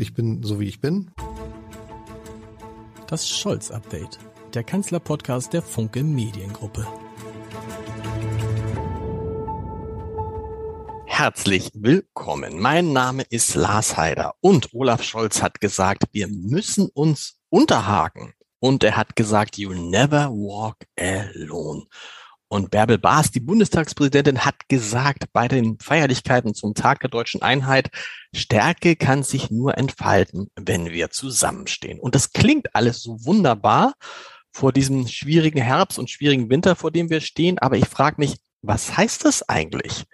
Ich bin so wie ich bin. Das Scholz-Update, der Kanzler-Podcast der Funke Mediengruppe. Herzlich willkommen. Mein Name ist Lars Heider und Olaf Scholz hat gesagt, wir müssen uns unterhaken. Und er hat gesagt, you never walk alone. Und Bärbel Baas, die Bundestagspräsidentin, hat gesagt bei den Feierlichkeiten zum Tag der deutschen Einheit, Stärke kann sich nur entfalten, wenn wir zusammenstehen. Und das klingt alles so wunderbar vor diesem schwierigen Herbst und schwierigen Winter, vor dem wir stehen. Aber ich frage mich, was heißt das eigentlich?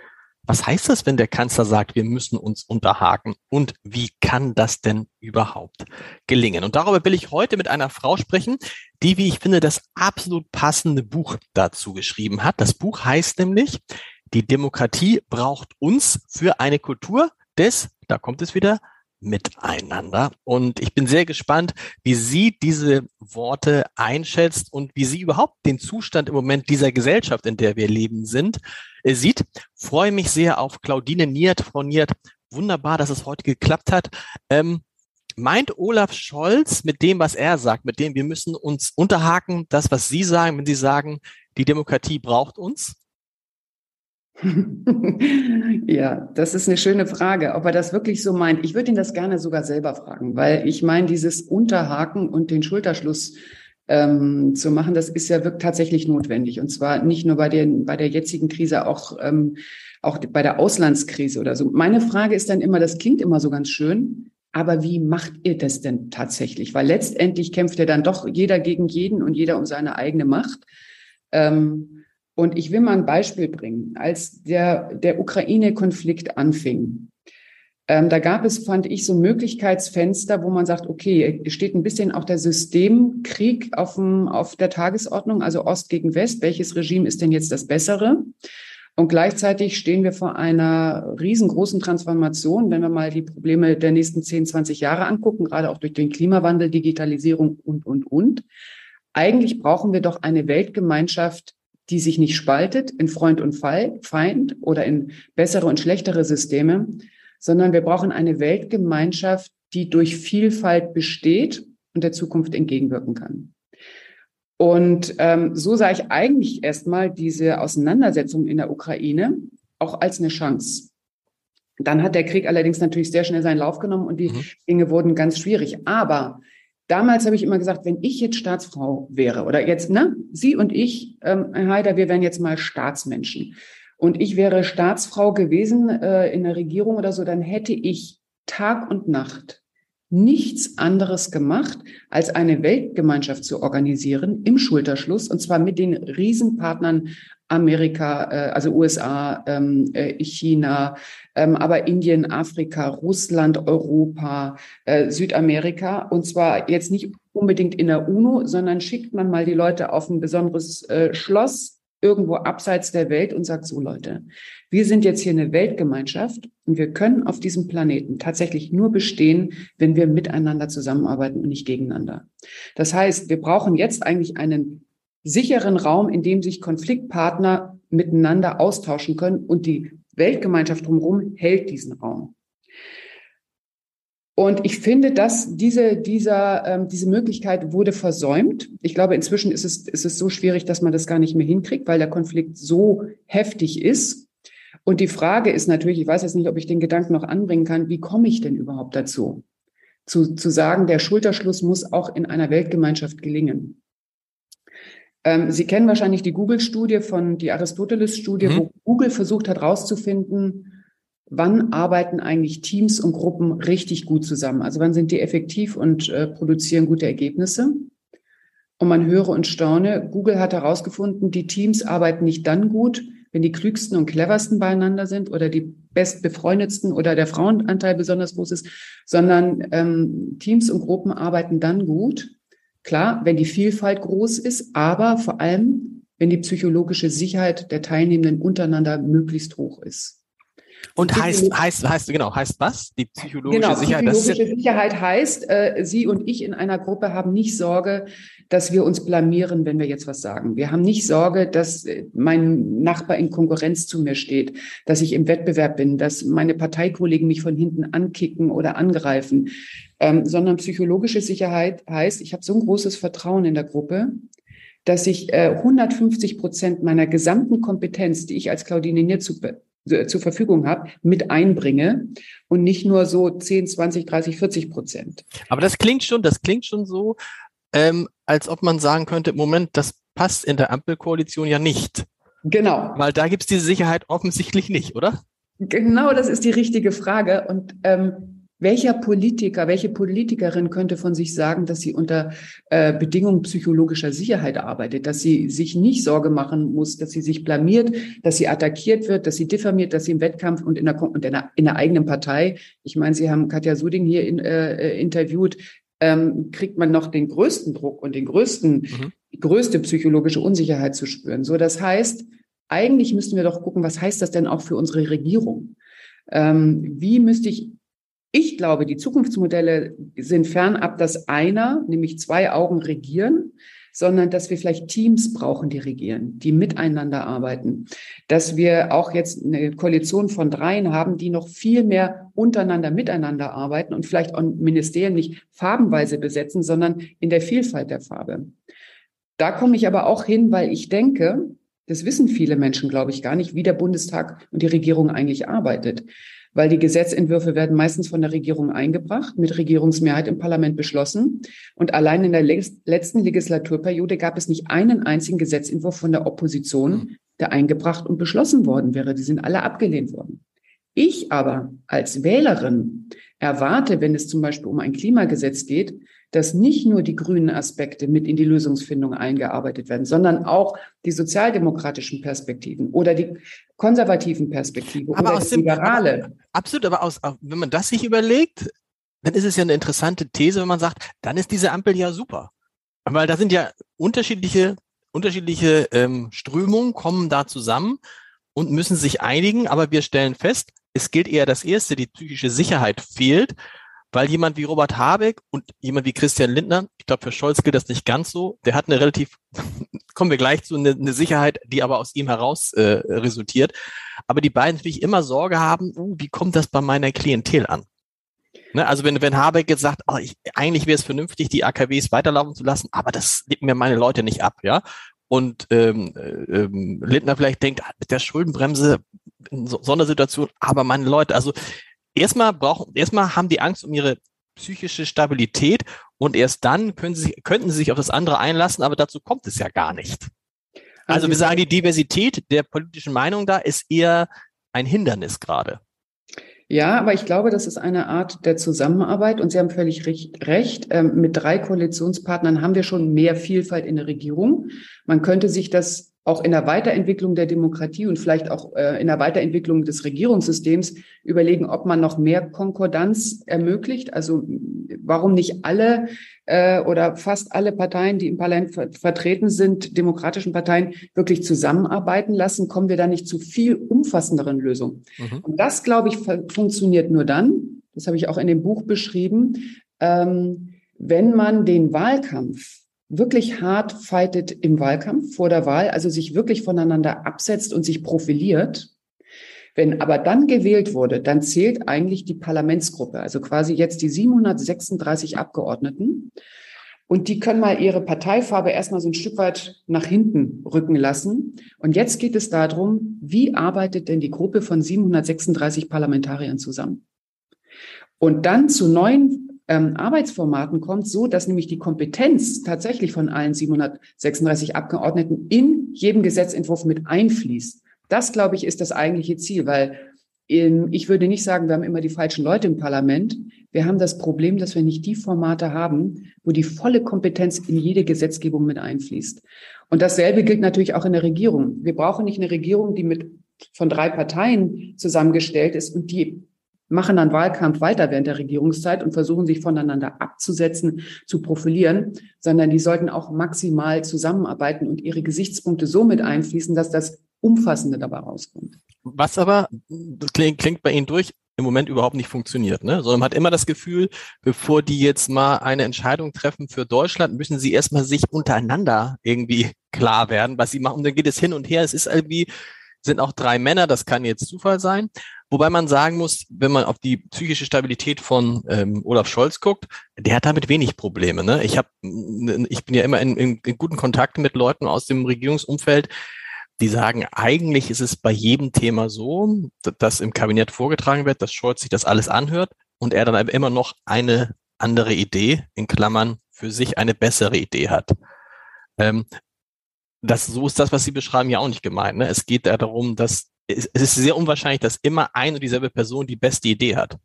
Was heißt das, wenn der Kanzler sagt, wir müssen uns unterhaken? Und wie kann das denn überhaupt gelingen? Und darüber will ich heute mit einer Frau sprechen, die, wie ich finde, das absolut passende Buch dazu geschrieben hat. Das Buch heißt nämlich, die Demokratie braucht uns für eine Kultur des, da kommt es wieder, miteinander. Und ich bin sehr gespannt, wie sie diese Worte einschätzt und wie sie überhaupt den Zustand im Moment dieser Gesellschaft, in der wir leben sind, äh, sieht. Freue mich sehr auf Claudine Niert. Frau Niert, wunderbar, dass es heute geklappt hat. Ähm, meint Olaf Scholz mit dem, was er sagt, mit dem wir müssen uns unterhaken, das, was Sie sagen, wenn Sie sagen, die Demokratie braucht uns? ja, das ist eine schöne Frage, ob er das wirklich so meint. Ich würde ihn das gerne sogar selber fragen, weil ich meine, dieses Unterhaken und den Schulterschluss ähm, zu machen, das ist ja wirklich tatsächlich notwendig. Und zwar nicht nur bei, den, bei der jetzigen Krise, auch, ähm, auch bei der Auslandskrise oder so. Meine Frage ist dann immer, das klingt immer so ganz schön, aber wie macht ihr das denn tatsächlich? Weil letztendlich kämpft ja dann doch jeder gegen jeden und jeder um seine eigene Macht. Ähm, und ich will mal ein Beispiel bringen. Als der, der Ukraine-Konflikt anfing, ähm, da gab es, fand ich, so Möglichkeitsfenster, wo man sagt, okay, steht ein bisschen auch der Systemkrieg auf, dem, auf der Tagesordnung, also Ost gegen West. Welches Regime ist denn jetzt das bessere? Und gleichzeitig stehen wir vor einer riesengroßen Transformation, wenn wir mal die Probleme der nächsten 10, 20 Jahre angucken, gerade auch durch den Klimawandel, Digitalisierung und, und, und. Eigentlich brauchen wir doch eine Weltgemeinschaft, die sich nicht spaltet in Freund und Feind oder in bessere und schlechtere Systeme, sondern wir brauchen eine Weltgemeinschaft, die durch Vielfalt besteht und der Zukunft entgegenwirken kann. Und ähm, so sah ich eigentlich erstmal diese Auseinandersetzung in der Ukraine auch als eine Chance. Dann hat der Krieg allerdings natürlich sehr schnell seinen Lauf genommen und die mhm. Dinge wurden ganz schwierig. Aber Damals habe ich immer gesagt, wenn ich jetzt Staatsfrau wäre oder jetzt, ne, Sie und ich, ähm, Herr Heider, wir wären jetzt mal Staatsmenschen. Und ich wäre Staatsfrau gewesen äh, in der Regierung oder so, dann hätte ich Tag und Nacht nichts anderes gemacht, als eine Weltgemeinschaft zu organisieren im Schulterschluss und zwar mit den Riesenpartnern Amerika, äh, also USA, ähm, äh, China, ähm, aber Indien, Afrika, Russland, Europa, äh, Südamerika. Und zwar jetzt nicht unbedingt in der UNO, sondern schickt man mal die Leute auf ein besonderes Schloss irgendwo abseits der Welt und sagt so, Leute, wir sind jetzt hier eine Weltgemeinschaft und wir können auf diesem Planeten tatsächlich nur bestehen, wenn wir miteinander zusammenarbeiten und nicht gegeneinander. Das heißt, wir brauchen jetzt eigentlich einen sicheren Raum, in dem sich Konfliktpartner miteinander austauschen können und die Weltgemeinschaft drumherum hält diesen Raum. Und ich finde, dass diese, dieser, ähm, diese Möglichkeit wurde versäumt. Ich glaube, inzwischen ist es, ist es so schwierig, dass man das gar nicht mehr hinkriegt, weil der Konflikt so heftig ist. Und die Frage ist natürlich, ich weiß jetzt nicht, ob ich den Gedanken noch anbringen kann, wie komme ich denn überhaupt dazu? Zu, zu sagen, der Schulterschluss muss auch in einer Weltgemeinschaft gelingen. Ähm, Sie kennen wahrscheinlich die Google-Studie von, die Aristoteles-Studie, mhm. wo Google versucht hat herauszufinden, wann arbeiten eigentlich Teams und Gruppen richtig gut zusammen? Also wann sind die effektiv und äh, produzieren gute Ergebnisse? Und man höre und staune, Google hat herausgefunden, die Teams arbeiten nicht dann gut, wenn die klügsten und cleversten beieinander sind oder die bestbefreundetsten oder der Frauenanteil besonders groß ist, sondern ähm, Teams und Gruppen arbeiten dann gut, Klar, wenn die Vielfalt groß ist, aber vor allem, wenn die psychologische Sicherheit der Teilnehmenden untereinander möglichst hoch ist. Und heißt, heißt, heißt, genau, heißt was? Die psychologische genau, Sicherheit. Psychologische Sicherheit heißt, äh, Sie und ich in einer Gruppe haben nicht Sorge, dass wir uns blamieren, wenn wir jetzt was sagen. Wir haben nicht Sorge, dass äh, mein Nachbar in Konkurrenz zu mir steht, dass ich im Wettbewerb bin, dass meine Parteikollegen mich von hinten ankicken oder angreifen, ähm, sondern psychologische Sicherheit heißt, ich habe so ein großes Vertrauen in der Gruppe, dass ich äh, 150 Prozent meiner gesamten Kompetenz, die ich als Claudine Nier zu, äh, zur Verfügung habe, mit einbringe und nicht nur so 10, 20, 30, 40 Prozent. Aber das klingt schon, das klingt schon so, ähm, als ob man sagen könnte, Moment, das passt in der Ampelkoalition ja nicht. Genau. Weil da gibt es diese Sicherheit offensichtlich nicht, oder? Genau, das ist die richtige Frage. Und ähm, welcher Politiker, welche Politikerin könnte von sich sagen, dass sie unter äh, Bedingungen psychologischer Sicherheit arbeitet, dass sie sich nicht Sorge machen muss, dass sie sich blamiert, dass sie attackiert wird, dass sie diffamiert, dass sie im Wettkampf und in der, und in der, in der eigenen Partei, ich meine, Sie haben Katja Suding hier in, äh, äh, interviewt, ähm, kriegt man noch den größten Druck und den größten, mhm. die größte psychologische Unsicherheit zu spüren. So, das heißt, eigentlich müssten wir doch gucken, was heißt das denn auch für unsere Regierung? Ähm, wie müsste ich ich glaube, die Zukunftsmodelle sind fernab, dass einer, nämlich zwei Augen regieren, sondern dass wir vielleicht Teams brauchen, die regieren, die miteinander arbeiten. Dass wir auch jetzt eine Koalition von dreien haben, die noch viel mehr untereinander miteinander arbeiten und vielleicht auch Ministerien nicht farbenweise besetzen, sondern in der Vielfalt der Farbe. Da komme ich aber auch hin, weil ich denke, das wissen viele Menschen, glaube ich, gar nicht, wie der Bundestag und die Regierung eigentlich arbeitet weil die Gesetzentwürfe werden meistens von der Regierung eingebracht, mit Regierungsmehrheit im Parlament beschlossen. Und allein in der letzten Legislaturperiode gab es nicht einen einzigen Gesetzentwurf von der Opposition, der eingebracht und beschlossen worden wäre. Die sind alle abgelehnt worden. Ich aber als Wählerin erwarte, wenn es zum Beispiel um ein Klimagesetz geht, dass nicht nur die grünen Aspekte mit in die Lösungsfindung eingearbeitet werden, sondern auch die sozialdemokratischen Perspektiven oder die konservativen Perspektiven aber oder die liberale. Aber, absolut, aber aus, wenn man das sich überlegt, dann ist es ja eine interessante These, wenn man sagt, dann ist diese Ampel ja super. Weil da sind ja unterschiedliche, unterschiedliche ähm, Strömungen kommen da zusammen und müssen sich einigen, aber wir stellen fest, es gilt eher das erste, die psychische Sicherheit fehlt weil jemand wie Robert Habeck und jemand wie Christian Lindner, ich glaube, für Scholz gilt das nicht ganz so, der hat eine relativ, kommen wir gleich zu, eine, eine Sicherheit, die aber aus ihm heraus äh, resultiert. Aber die beiden natürlich immer Sorge haben, uh, wie kommt das bei meiner Klientel an? Ne, also wenn, wenn Habeck jetzt sagt, oh, ich, eigentlich wäre es vernünftig, die AKWs weiterlaufen zu lassen, aber das nehmen mir meine Leute nicht ab, ja. Und ähm, äh, ähm, Lindner vielleicht denkt, ah, mit der Schuldenbremse so, so einer Situation, aber meine Leute, also erstmal brauchen, erstmal haben die Angst um ihre psychische Stabilität und erst dann können sie, könnten sie sich auf das andere einlassen, aber dazu kommt es ja gar nicht. Also wir sagen, die Diversität der politischen Meinung da ist eher ein Hindernis gerade. Ja, aber ich glaube, das ist eine Art der Zusammenarbeit und Sie haben völlig recht. Ähm, mit drei Koalitionspartnern haben wir schon mehr Vielfalt in der Regierung. Man könnte sich das auch in der Weiterentwicklung der Demokratie und vielleicht auch äh, in der Weiterentwicklung des Regierungssystems überlegen, ob man noch mehr Konkordanz ermöglicht. Also warum nicht alle äh, oder fast alle Parteien, die im Parlament ver vertreten sind, demokratischen Parteien, wirklich zusammenarbeiten lassen? Kommen wir da nicht zu viel umfassenderen Lösungen? Mhm. Und das, glaube ich, funktioniert nur dann, das habe ich auch in dem Buch beschrieben, ähm, wenn man den Wahlkampf wirklich hart fightet im Wahlkampf vor der Wahl, also sich wirklich voneinander absetzt und sich profiliert. Wenn aber dann gewählt wurde, dann zählt eigentlich die Parlamentsgruppe, also quasi jetzt die 736 Abgeordneten. Und die können mal ihre Parteifarbe erstmal so ein Stück weit nach hinten rücken lassen. Und jetzt geht es darum, wie arbeitet denn die Gruppe von 736 Parlamentariern zusammen? Und dann zu neuen ähm, Arbeitsformaten kommt, so dass nämlich die Kompetenz tatsächlich von allen 736 Abgeordneten in jedem Gesetzentwurf mit einfließt. Das, glaube ich, ist das eigentliche Ziel, weil in, ich würde nicht sagen, wir haben immer die falschen Leute im Parlament. Wir haben das Problem, dass wir nicht die Formate haben, wo die volle Kompetenz in jede Gesetzgebung mit einfließt. Und dasselbe gilt natürlich auch in der Regierung. Wir brauchen nicht eine Regierung, die mit von drei Parteien zusammengestellt ist und die machen dann Wahlkampf weiter während der Regierungszeit und versuchen sich voneinander abzusetzen, zu profilieren, sondern die sollten auch maximal zusammenarbeiten und ihre Gesichtspunkte so mit einfließen, dass das Umfassende dabei rauskommt. Was aber klingt, klingt bei Ihnen durch, im Moment überhaupt nicht funktioniert, ne? sondern man hat immer das Gefühl, bevor die jetzt mal eine Entscheidung treffen für Deutschland, müssen sie erstmal sich untereinander irgendwie klar werden, was sie machen. Und dann geht es hin und her. Es ist irgendwie, sind auch drei Männer, das kann jetzt Zufall sein. Wobei man sagen muss, wenn man auf die psychische Stabilität von ähm, Olaf Scholz guckt, der hat damit wenig Probleme. Ne? Ich, hab, ich bin ja immer in, in, in guten Kontakt mit Leuten aus dem Regierungsumfeld, die sagen, eigentlich ist es bei jedem Thema so, dass im Kabinett vorgetragen wird, dass Scholz sich das alles anhört und er dann immer noch eine andere Idee, in Klammern, für sich eine bessere Idee hat. Ähm, das, so ist das, was Sie beschreiben, ja auch nicht gemeint. Ne? Es geht ja darum, dass es, ist sehr unwahrscheinlich, dass immer ein und dieselbe Person die beste Idee hat.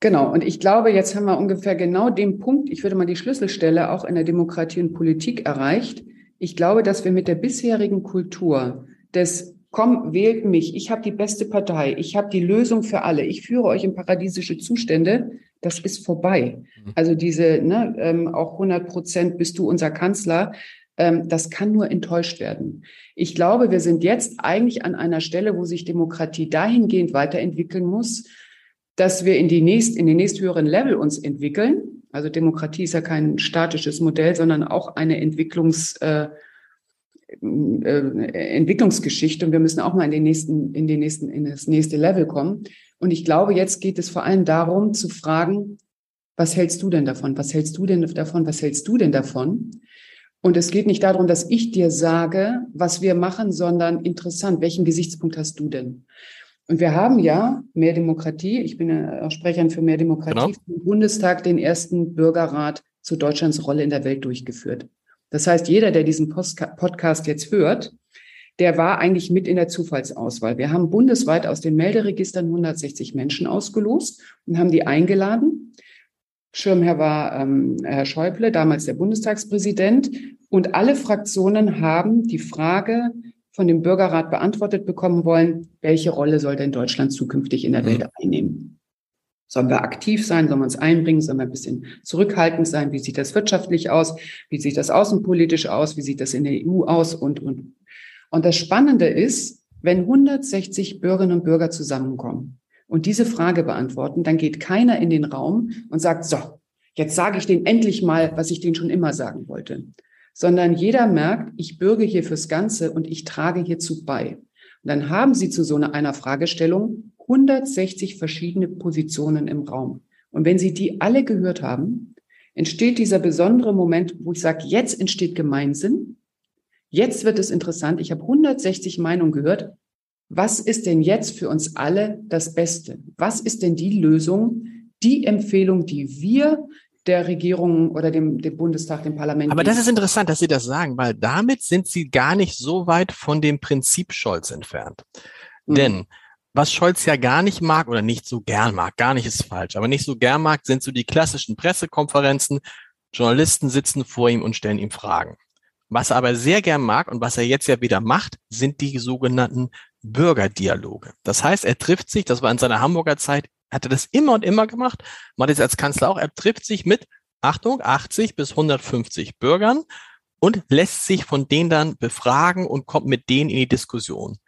Genau, und ich glaube, jetzt haben wir ungefähr genau den Punkt, ich würde mal die Schlüsselstelle auch in der Demokratie und Politik erreicht, ich glaube, dass wir mit der bisherigen Kultur des Komm, wählt mich, ich habe die beste Partei, ich habe die Lösung für alle, ich führe euch in paradiesische Zustände, das ist vorbei. Mhm. Also diese, ne, ähm, auch 100 Prozent bist du unser Kanzler, das kann nur enttäuscht werden. Ich glaube, wir sind jetzt eigentlich an einer Stelle, wo sich Demokratie dahingehend weiterentwickeln muss, dass wir in, die nächst, in den nächsthöheren Level uns entwickeln, also Demokratie ist ja kein statisches Modell, sondern auch eine Entwicklungs, äh, äh, Entwicklungsgeschichte. Und wir müssen auch mal in den nächsten, in den nächsten, in das nächste Level kommen. Und ich glaube, jetzt geht es vor allem darum zu fragen, was hältst du denn davon? Was hältst du denn davon? Was hältst du denn davon? Und es geht nicht darum, dass ich dir sage, was wir machen, sondern interessant, welchen Gesichtspunkt hast du denn? Und wir haben ja mehr Demokratie. Ich bin ja auch Sprecherin für mehr Demokratie genau. im Bundestag den ersten Bürgerrat zu Deutschlands Rolle in der Welt durchgeführt. Das heißt, jeder, der diesen Podcast jetzt hört, der war eigentlich mit in der Zufallsauswahl. Wir haben bundesweit aus den Melderegistern 160 Menschen ausgelost und haben die eingeladen. Schirmherr war ähm, Herr Schäuble, damals der Bundestagspräsident. Und alle Fraktionen haben die Frage von dem Bürgerrat beantwortet bekommen wollen, welche Rolle soll denn Deutschland zukünftig in der mhm. Welt einnehmen? Sollen wir aktiv sein? Sollen wir uns einbringen? Sollen wir ein bisschen zurückhaltend sein? Wie sieht das wirtschaftlich aus? Wie sieht das außenpolitisch aus? Wie sieht das in der EU aus? Und, und. Und das Spannende ist, wenn 160 Bürgerinnen und Bürger zusammenkommen und diese Frage beantworten, dann geht keiner in den Raum und sagt, so, jetzt sage ich denen endlich mal, was ich denen schon immer sagen wollte, sondern jeder merkt, ich bürge hier fürs Ganze und ich trage hierzu bei. Und dann haben Sie zu so einer Fragestellung 160 verschiedene Positionen im Raum. Und wenn Sie die alle gehört haben, entsteht dieser besondere Moment, wo ich sage, jetzt entsteht Gemeinsinn. Jetzt wird es interessant. Ich habe 160 Meinungen gehört. Was ist denn jetzt für uns alle das Beste? Was ist denn die Lösung, die Empfehlung, die wir der Regierung oder dem, dem Bundestag, dem Parlament. Aber das ist interessant, dass Sie das sagen, weil damit sind Sie gar nicht so weit von dem Prinzip Scholz entfernt. Mhm. Denn was Scholz ja gar nicht mag oder nicht so gern mag, gar nicht ist falsch, aber nicht so gern mag, sind so die klassischen Pressekonferenzen. Journalisten sitzen vor ihm und stellen ihm Fragen. Was er aber sehr gern mag und was er jetzt ja wieder macht, sind die sogenannten Bürgerdialoge. Das heißt, er trifft sich, das war in seiner Hamburger Zeit hat er das immer und immer gemacht, macht es als Kanzler auch. Er trifft sich mit, Achtung, 80 bis 150 Bürgern und lässt sich von denen dann befragen und kommt mit denen in die Diskussion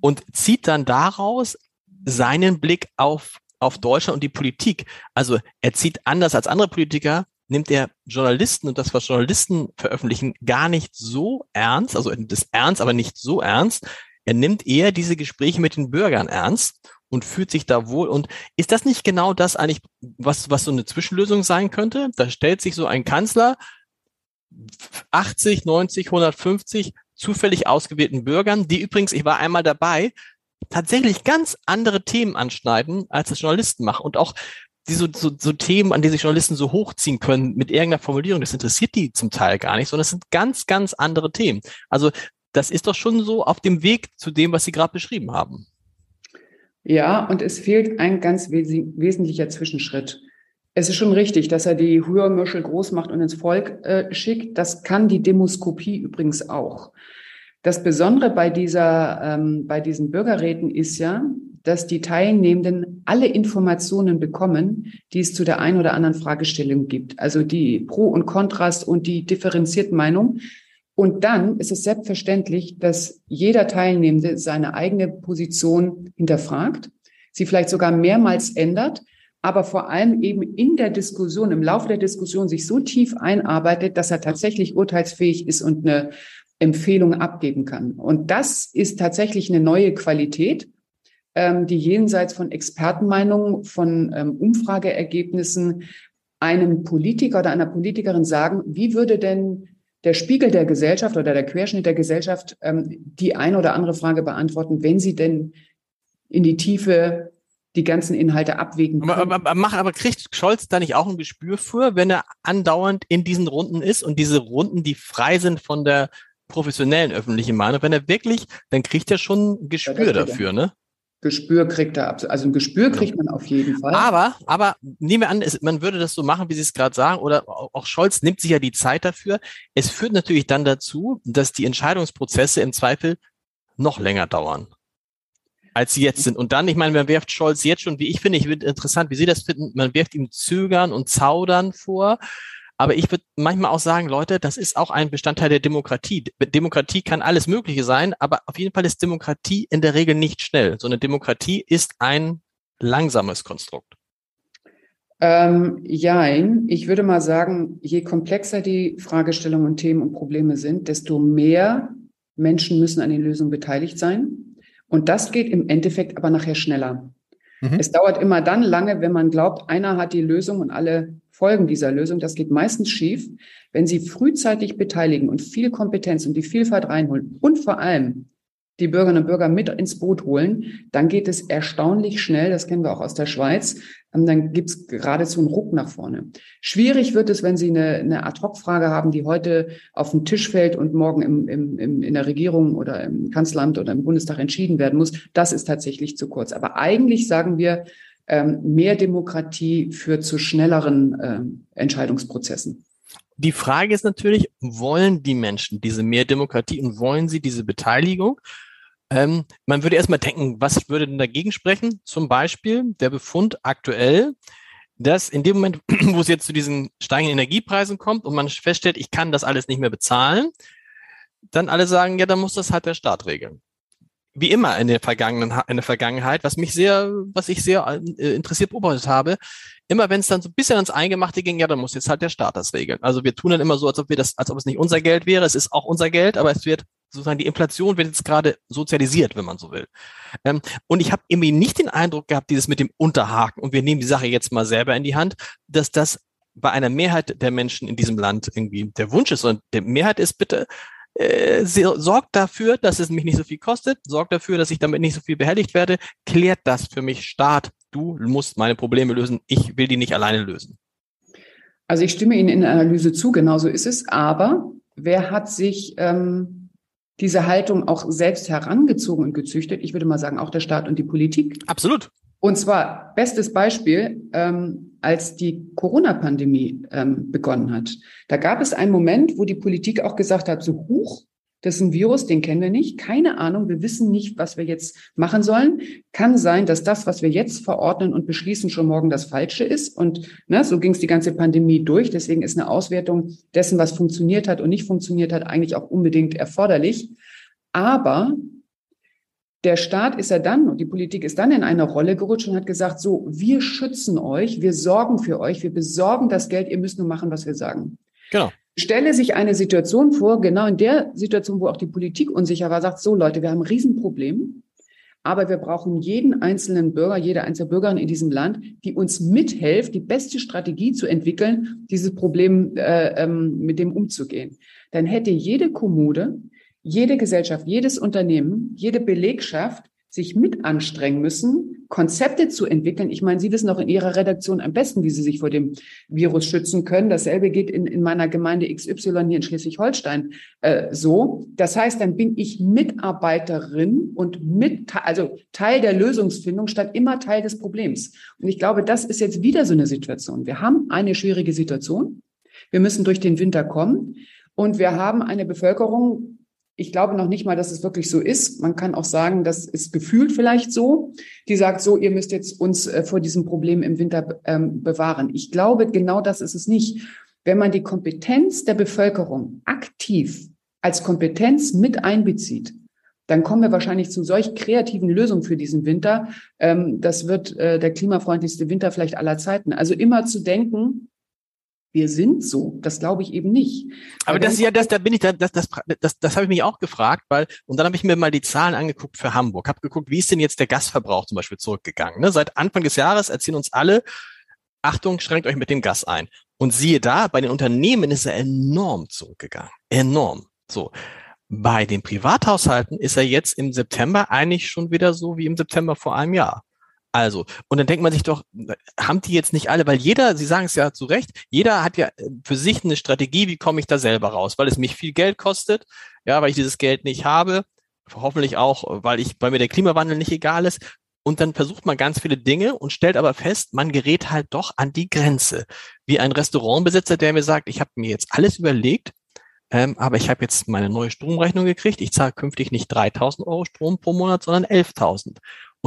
und zieht dann daraus seinen Blick auf, auf Deutschland und die Politik. Also er zieht anders als andere Politiker, nimmt er Journalisten und das, was Journalisten veröffentlichen, gar nicht so ernst, also das ernst, aber nicht so ernst. Er nimmt eher diese Gespräche mit den Bürgern ernst und fühlt sich da wohl. Und ist das nicht genau das eigentlich, was, was so eine Zwischenlösung sein könnte? Da stellt sich so ein Kanzler 80, 90, 150 zufällig ausgewählten Bürgern, die übrigens, ich war einmal dabei, tatsächlich ganz andere Themen anschneiden, als das Journalisten machen. Und auch die so, so, so Themen, an die sich Journalisten so hochziehen können mit irgendeiner Formulierung, das interessiert die zum Teil gar nicht, sondern es sind ganz, ganz andere Themen. Also das ist doch schon so auf dem Weg zu dem, was Sie gerade beschrieben haben. Ja, und es fehlt ein ganz wes wesentlicher Zwischenschritt. Es ist schon richtig, dass er die Hörmürschel groß macht und ins Volk äh, schickt. Das kann die Demoskopie übrigens auch. Das Besondere bei dieser, ähm, bei diesen Bürgerräten ist ja, dass die Teilnehmenden alle Informationen bekommen, die es zu der einen oder anderen Fragestellung gibt. Also die Pro und Kontrast und die differenzierten Meinungen. Und dann ist es selbstverständlich, dass jeder Teilnehmende seine eigene Position hinterfragt, sie vielleicht sogar mehrmals ändert, aber vor allem eben in der Diskussion, im Laufe der Diskussion sich so tief einarbeitet, dass er tatsächlich urteilsfähig ist und eine Empfehlung abgeben kann. Und das ist tatsächlich eine neue Qualität, ähm, die jenseits von Expertenmeinungen, von ähm, Umfrageergebnissen einem Politiker oder einer Politikerin sagen, wie würde denn der Spiegel der Gesellschaft oder der Querschnitt der Gesellschaft ähm, die eine oder andere Frage beantworten, wenn sie denn in die Tiefe die ganzen Inhalte abwägen können. Aber, aber, aber, aber kriegt Scholz da nicht auch ein Gespür für, wenn er andauernd in diesen Runden ist und diese Runden, die frei sind von der professionellen öffentlichen Meinung, wenn er wirklich, dann kriegt er schon ein Gespür ja, dafür, ne? Gespür kriegt er ab. Also ein Gespür kriegt man auf jeden Fall. Aber, aber nehmen wir an, es, man würde das so machen, wie Sie es gerade sagen, oder auch Scholz nimmt sich ja die Zeit dafür. Es führt natürlich dann dazu, dass die Entscheidungsprozesse im Zweifel noch länger dauern als sie jetzt sind. Und dann, ich meine, man wirft Scholz jetzt schon, wie ich finde, ich finde interessant, wie Sie das finden, man wirft ihm Zögern und Zaudern vor. Aber ich würde manchmal auch sagen, Leute, das ist auch ein Bestandteil der Demokratie. Demokratie kann alles Mögliche sein, aber auf jeden Fall ist Demokratie in der Regel nicht schnell. So eine Demokratie ist ein langsames Konstrukt. Ähm, jein. Ich würde mal sagen, je komplexer die Fragestellungen und Themen und Probleme sind, desto mehr Menschen müssen an den Lösungen beteiligt sein. Und das geht im Endeffekt aber nachher schneller. Mhm. Es dauert immer dann lange, wenn man glaubt, einer hat die Lösung und alle folgen dieser Lösung. Das geht meistens schief, wenn Sie frühzeitig beteiligen und viel Kompetenz und die Vielfalt reinholen und vor allem die Bürgerinnen und Bürger mit ins Boot holen, dann geht es erstaunlich schnell, das kennen wir auch aus der Schweiz, und dann gibt es geradezu einen Ruck nach vorne. Schwierig wird es, wenn Sie eine, eine Ad-Hoc-Frage haben, die heute auf den Tisch fällt und morgen im, im, im, in der Regierung oder im Kanzleramt oder im Bundestag entschieden werden muss. Das ist tatsächlich zu kurz. Aber eigentlich sagen wir, ähm, mehr Demokratie führt zu schnelleren äh, Entscheidungsprozessen. Die Frage ist natürlich, wollen die Menschen diese mehr Demokratie und wollen sie diese Beteiligung? Ähm, man würde erstmal denken, was würde denn dagegen sprechen? Zum Beispiel der Befund aktuell, dass in dem Moment, wo es jetzt zu diesen steigenden Energiepreisen kommt und man feststellt, ich kann das alles nicht mehr bezahlen, dann alle sagen, ja, dann muss das halt der Staat regeln. Wie immer in der, vergangenen, in der Vergangenheit, was mich sehr, was ich sehr äh, interessiert beobachtet habe, immer wenn es dann so ein bisschen ans Eingemachte ging, ja, dann muss jetzt halt der Staat das regeln. Also wir tun dann immer so, als ob wir das, als ob es nicht unser Geld wäre. Es ist auch unser Geld, aber es wird sozusagen die Inflation wird jetzt gerade sozialisiert, wenn man so will. Ähm, und ich habe irgendwie nicht den Eindruck gehabt, dieses mit dem Unterhaken und wir nehmen die Sache jetzt mal selber in die Hand, dass das bei einer Mehrheit der Menschen in diesem Land irgendwie der Wunsch ist. Und der Mehrheit ist bitte, äh, sorgt dafür, dass es mich nicht so viel kostet, sorgt dafür, dass ich damit nicht so viel behelligt werde, klärt das für mich Staat. Du musst meine Probleme lösen, ich will die nicht alleine lösen. Also ich stimme Ihnen in der Analyse zu, genauso ist es. Aber wer hat sich ähm, diese Haltung auch selbst herangezogen und gezüchtet. Ich würde mal sagen, auch der Staat und die Politik. Absolut. Und zwar bestes Beispiel, ähm, als die Corona-Pandemie ähm, begonnen hat. Da gab es einen Moment, wo die Politik auch gesagt hat, so hoch, das ist ein Virus, den kennen wir nicht. Keine Ahnung, wir wissen nicht, was wir jetzt machen sollen. Kann sein, dass das, was wir jetzt verordnen und beschließen, schon morgen das Falsche ist. Und ne, so ging es die ganze Pandemie durch. Deswegen ist eine Auswertung dessen, was funktioniert hat und nicht funktioniert hat, eigentlich auch unbedingt erforderlich. Aber der Staat ist ja dann und die Politik ist dann in eine Rolle gerutscht und hat gesagt, so, wir schützen euch, wir sorgen für euch, wir besorgen das Geld, ihr müsst nur machen, was wir sagen. Genau stelle sich eine Situation vor, genau in der Situation, wo auch die Politik unsicher war, sagt, so Leute, wir haben ein Riesenproblem, aber wir brauchen jeden einzelnen Bürger, jede einzelne Bürgerin in diesem Land, die uns mithilft, die beste Strategie zu entwickeln, dieses Problem äh, ähm, mit dem umzugehen. Dann hätte jede Kommune, jede Gesellschaft, jedes Unternehmen, jede Belegschaft sich mit anstrengen müssen, Konzepte zu entwickeln. Ich meine, Sie wissen auch in Ihrer Redaktion am besten, wie Sie sich vor dem Virus schützen können. Dasselbe geht in, in meiner Gemeinde XY hier in Schleswig-Holstein äh, so. Das heißt, dann bin ich Mitarbeiterin und mit, also Teil der Lösungsfindung statt immer Teil des Problems. Und ich glaube, das ist jetzt wieder so eine Situation. Wir haben eine schwierige Situation. Wir müssen durch den Winter kommen. Und wir haben eine Bevölkerung, ich glaube noch nicht mal, dass es wirklich so ist. Man kann auch sagen, das ist gefühlt vielleicht so. Die sagt so, ihr müsst jetzt uns äh, vor diesem Problem im Winter ähm, bewahren. Ich glaube, genau das ist es nicht. Wenn man die Kompetenz der Bevölkerung aktiv als Kompetenz mit einbezieht, dann kommen wir wahrscheinlich zu solch kreativen Lösungen für diesen Winter. Ähm, das wird äh, der klimafreundlichste Winter vielleicht aller Zeiten. Also immer zu denken, wir sind so. Das glaube ich eben nicht. Aber das ist ja, das, da bin ich, das, das, das, das, das habe ich mich auch gefragt, weil, und dann habe ich mir mal die Zahlen angeguckt für Hamburg, habe geguckt, wie ist denn jetzt der Gasverbrauch zum Beispiel zurückgegangen. Ne? Seit Anfang des Jahres erzählen uns alle, Achtung, schränkt euch mit dem Gas ein. Und siehe da, bei den Unternehmen ist er enorm zurückgegangen. Enorm. So. Bei den Privathaushalten ist er jetzt im September eigentlich schon wieder so wie im September vor einem Jahr. Also, und dann denkt man sich doch, haben die jetzt nicht alle, weil jeder, Sie sagen es ja zu Recht, jeder hat ja für sich eine Strategie, wie komme ich da selber raus, weil es mich viel Geld kostet, ja, weil ich dieses Geld nicht habe, hoffentlich auch, weil ich, weil mir der Klimawandel nicht egal ist. Und dann versucht man ganz viele Dinge und stellt aber fest, man gerät halt doch an die Grenze. Wie ein Restaurantbesitzer, der mir sagt, ich habe mir jetzt alles überlegt, ähm, aber ich habe jetzt meine neue Stromrechnung gekriegt. Ich zahle künftig nicht 3.000 Euro Strom pro Monat, sondern 11.000.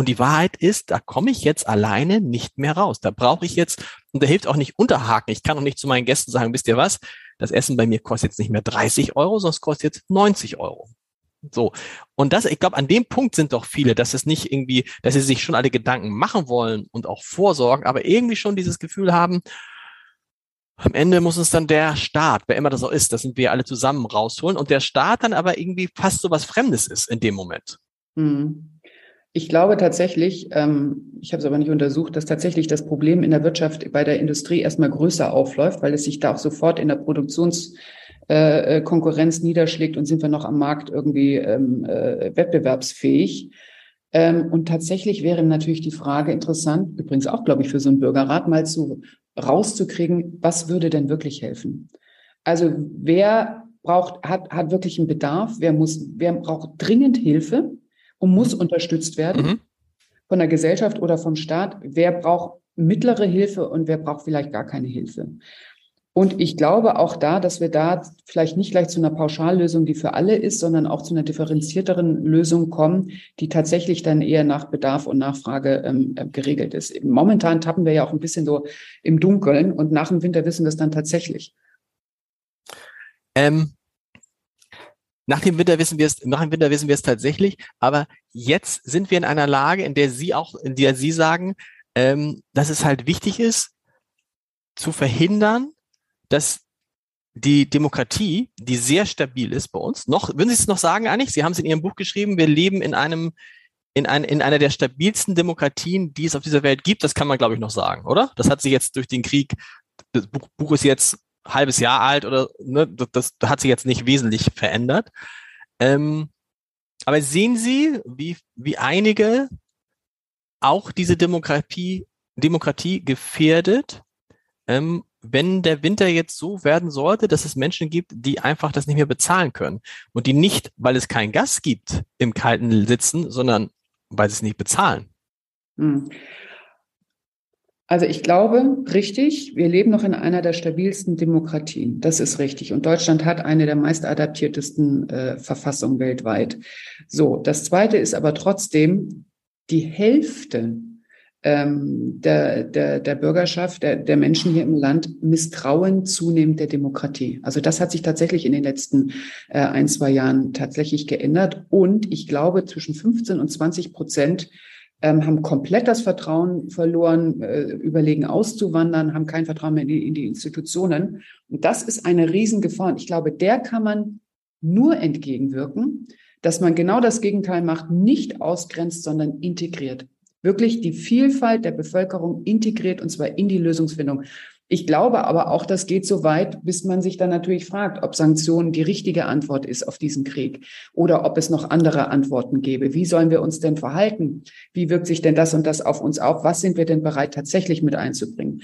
Und die Wahrheit ist, da komme ich jetzt alleine nicht mehr raus. Da brauche ich jetzt, und da hilft auch nicht Unterhaken. Ich kann auch nicht zu meinen Gästen sagen, wisst ihr was? Das Essen bei mir kostet jetzt nicht mehr 30 Euro, sondern es kostet jetzt 90 Euro. So. Und das, ich glaube, an dem Punkt sind doch viele, dass es nicht irgendwie, dass sie sich schon alle Gedanken machen wollen und auch vorsorgen, aber irgendwie schon dieses Gefühl haben, am Ende muss uns dann der Staat, wer immer das auch ist, das sind wir alle zusammen rausholen und der Staat dann aber irgendwie fast so was Fremdes ist in dem Moment. Hm. Ich glaube tatsächlich, ähm, ich habe es aber nicht untersucht, dass tatsächlich das Problem in der Wirtschaft bei der Industrie erstmal größer aufläuft, weil es sich da auch sofort in der Produktionskonkurrenz äh, niederschlägt und sind wir noch am Markt irgendwie ähm, äh, wettbewerbsfähig. Ähm, und tatsächlich wäre natürlich die Frage interessant, übrigens auch, glaube ich, für so einen Bürgerrat mal zu rauszukriegen, was würde denn wirklich helfen? Also wer braucht, hat, hat wirklich einen Bedarf? Wer muss, wer braucht dringend Hilfe? Und muss unterstützt werden mhm. von der Gesellschaft oder vom Staat. Wer braucht mittlere Hilfe und wer braucht vielleicht gar keine Hilfe? Und ich glaube auch da, dass wir da vielleicht nicht gleich zu einer Pauschallösung, die für alle ist, sondern auch zu einer differenzierteren Lösung kommen, die tatsächlich dann eher nach Bedarf und Nachfrage ähm, äh, geregelt ist. Momentan tappen wir ja auch ein bisschen so im Dunkeln und nach dem Winter wissen wir es dann tatsächlich. Ähm, nach dem Winter wissen wir es, nach dem Winter wissen wir es tatsächlich, aber jetzt sind wir in einer Lage, in der Sie auch, in der Sie sagen, ähm, dass es halt wichtig ist, zu verhindern, dass die Demokratie, die sehr stabil ist bei uns, noch, würden Sie es noch sagen eigentlich? Sie haben es in Ihrem Buch geschrieben, wir leben in einem, in, ein, in einer der stabilsten Demokratien, die es auf dieser Welt gibt. Das kann man, glaube ich, noch sagen, oder? Das hat sich jetzt durch den Krieg, das Buch, Buch ist jetzt halbes Jahr alt oder ne, das, das hat sich jetzt nicht wesentlich verändert. Ähm, aber sehen Sie, wie, wie einige auch diese Demokratie, Demokratie gefährdet, ähm, wenn der Winter jetzt so werden sollte, dass es Menschen gibt, die einfach das nicht mehr bezahlen können und die nicht, weil es kein Gas gibt, im Kalten sitzen, sondern weil sie es nicht bezahlen. Hm. Also ich glaube, richtig, wir leben noch in einer der stabilsten Demokratien. Das ist richtig. Und Deutschland hat eine der meist adaptiertesten äh, Verfassungen weltweit. So, das Zweite ist aber trotzdem, die Hälfte ähm, der, der, der Bürgerschaft, der, der Menschen hier im Land misstrauen zunehmend der Demokratie. Also das hat sich tatsächlich in den letzten äh, ein, zwei Jahren tatsächlich geändert. Und ich glaube, zwischen 15 und 20 Prozent ähm, haben komplett das Vertrauen verloren, äh, überlegen auszuwandern, haben kein Vertrauen mehr in die, in die Institutionen. Und das ist eine Riesengefahr. Und ich glaube, der kann man nur entgegenwirken, dass man genau das Gegenteil macht, nicht ausgrenzt, sondern integriert. Wirklich die Vielfalt der Bevölkerung integriert und zwar in die Lösungsfindung. Ich glaube aber auch, das geht so weit, bis man sich dann natürlich fragt, ob Sanktionen die richtige Antwort ist auf diesen Krieg oder ob es noch andere Antworten gäbe. Wie sollen wir uns denn verhalten? Wie wirkt sich denn das und das auf uns auf? Was sind wir denn bereit tatsächlich mit einzubringen?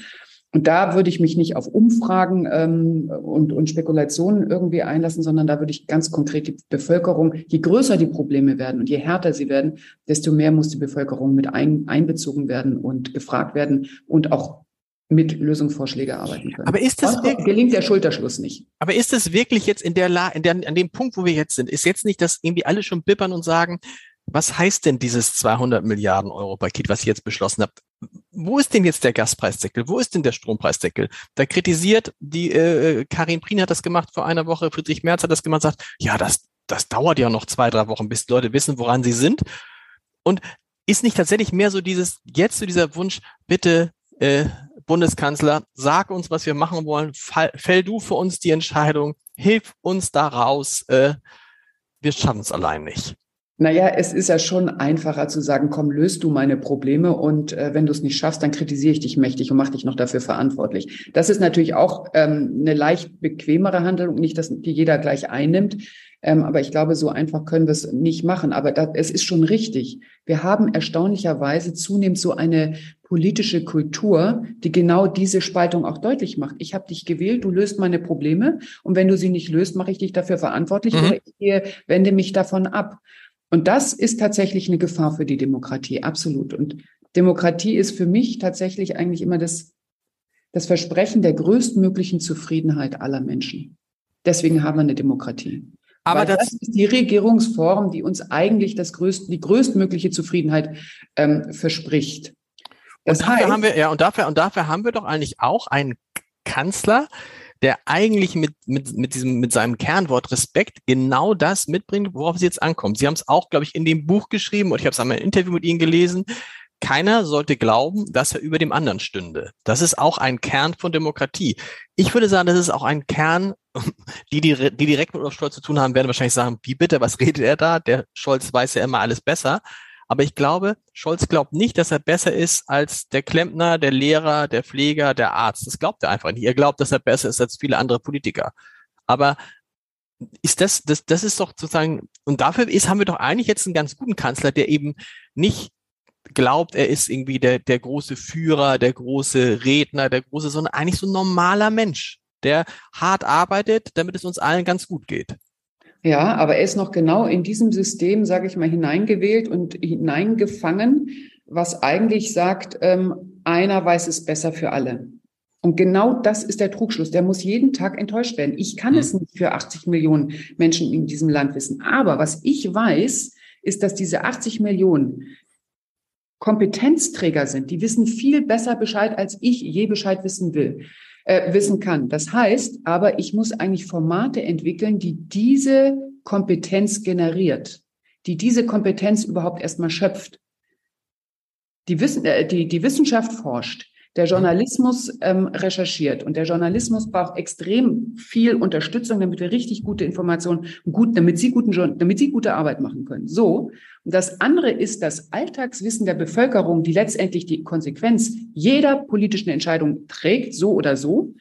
Und da würde ich mich nicht auf Umfragen ähm, und, und Spekulationen irgendwie einlassen, sondern da würde ich ganz konkret die Bevölkerung, je größer die Probleme werden und je härter sie werden, desto mehr muss die Bevölkerung mit ein, einbezogen werden und gefragt werden und auch mit Lösungsvorschläge arbeiten können. Aber ist das wirklich, gelingt der Schulterschluss nicht? Aber ist es wirklich jetzt in der, La in der an dem Punkt, wo wir jetzt sind, ist jetzt nicht, dass irgendwie alle schon bippern und sagen, was heißt denn dieses 200 Milliarden Euro Paket, was ihr jetzt beschlossen habt? Wo ist denn jetzt der Gaspreisdeckel? Wo ist denn der Strompreisdeckel? Da kritisiert die äh, Karin Prien hat das gemacht vor einer Woche, Friedrich Merz hat das gemacht, sagt, ja, das, das dauert ja noch zwei, drei Wochen, bis die Leute wissen, woran sie sind. Und ist nicht tatsächlich mehr so dieses, jetzt so dieser Wunsch, bitte, äh, Bundeskanzler, sag uns, was wir machen wollen, fall, fäll du für uns die Entscheidung, hilf uns da raus, äh, wir schaffen es allein nicht. Naja, es ist ja schon einfacher zu sagen, komm, löst du meine Probleme und äh, wenn du es nicht schaffst, dann kritisiere ich dich mächtig und mach dich noch dafür verantwortlich. Das ist natürlich auch ähm, eine leicht bequemere Handlung, nicht, dass die jeder gleich einnimmt. Ähm, aber ich glaube, so einfach können wir es nicht machen. Aber das, es ist schon richtig. Wir haben erstaunlicherweise zunehmend so eine politische Kultur, die genau diese Spaltung auch deutlich macht. Ich habe dich gewählt, du löst meine Probleme und wenn du sie nicht löst, mache ich dich dafür verantwortlich mhm. oder ich wende mich davon ab. Und das ist tatsächlich eine Gefahr für die Demokratie, absolut. Und Demokratie ist für mich tatsächlich eigentlich immer das, das Versprechen der größtmöglichen Zufriedenheit aller Menschen. Deswegen haben wir eine Demokratie. Aber das, das, ist die Regierungsform, die uns eigentlich das größte, die größtmögliche Zufriedenheit ähm, verspricht. Das und dafür heißt, haben wir, ja, und dafür, und dafür haben wir doch eigentlich auch einen Kanzler, der eigentlich mit, mit, mit diesem, mit seinem Kernwort Respekt genau das mitbringt, worauf es jetzt ankommt. Sie haben es auch, glaube ich, in dem Buch geschrieben und ich habe es einmal im Interview mit Ihnen gelesen. Keiner sollte glauben, dass er über dem anderen stünde. Das ist auch ein Kern von Demokratie. Ich würde sagen, das ist auch ein Kern, die, die, die direkt mit Olaf Scholz zu tun haben, werden wahrscheinlich sagen, wie bitte, was redet er da? Der Scholz weiß ja immer alles besser. Aber ich glaube, Scholz glaubt nicht, dass er besser ist als der Klempner, der Lehrer, der Pfleger, der Arzt. Das glaubt er einfach nicht. Er glaubt, dass er besser ist als viele andere Politiker. Aber ist das, das, das ist doch sozusagen, und dafür ist, haben wir doch eigentlich jetzt einen ganz guten Kanzler, der eben nicht glaubt, er ist irgendwie der, der große Führer, der große Redner, der große, sondern eigentlich so ein normaler Mensch, der hart arbeitet, damit es uns allen ganz gut geht. Ja, aber er ist noch genau in diesem System, sage ich mal, hineingewählt und hineingefangen, was eigentlich sagt, ähm, einer weiß es besser für alle. Und genau das ist der Trugschluss. Der muss jeden Tag enttäuscht werden. Ich kann mhm. es nicht für 80 Millionen Menschen in diesem Land wissen. Aber was ich weiß, ist, dass diese 80 Millionen Kompetenzträger sind. Die wissen viel besser Bescheid, als ich je Bescheid wissen will äh, wissen kann. Das heißt aber, ich muss eigentlich Formate entwickeln, die diese Kompetenz generiert, die diese Kompetenz überhaupt erstmal schöpft. Die, Wissen, äh, die, die Wissenschaft forscht, der Journalismus ähm, recherchiert und der Journalismus braucht extrem viel Unterstützung, damit wir richtig gute Informationen, gut, damit sie guten, damit sie gute Arbeit machen können. So. Und das andere ist das Alltagswissen der Bevölkerung, die letztendlich die Konsequenz jeder politischen Entscheidung trägt, so oder so.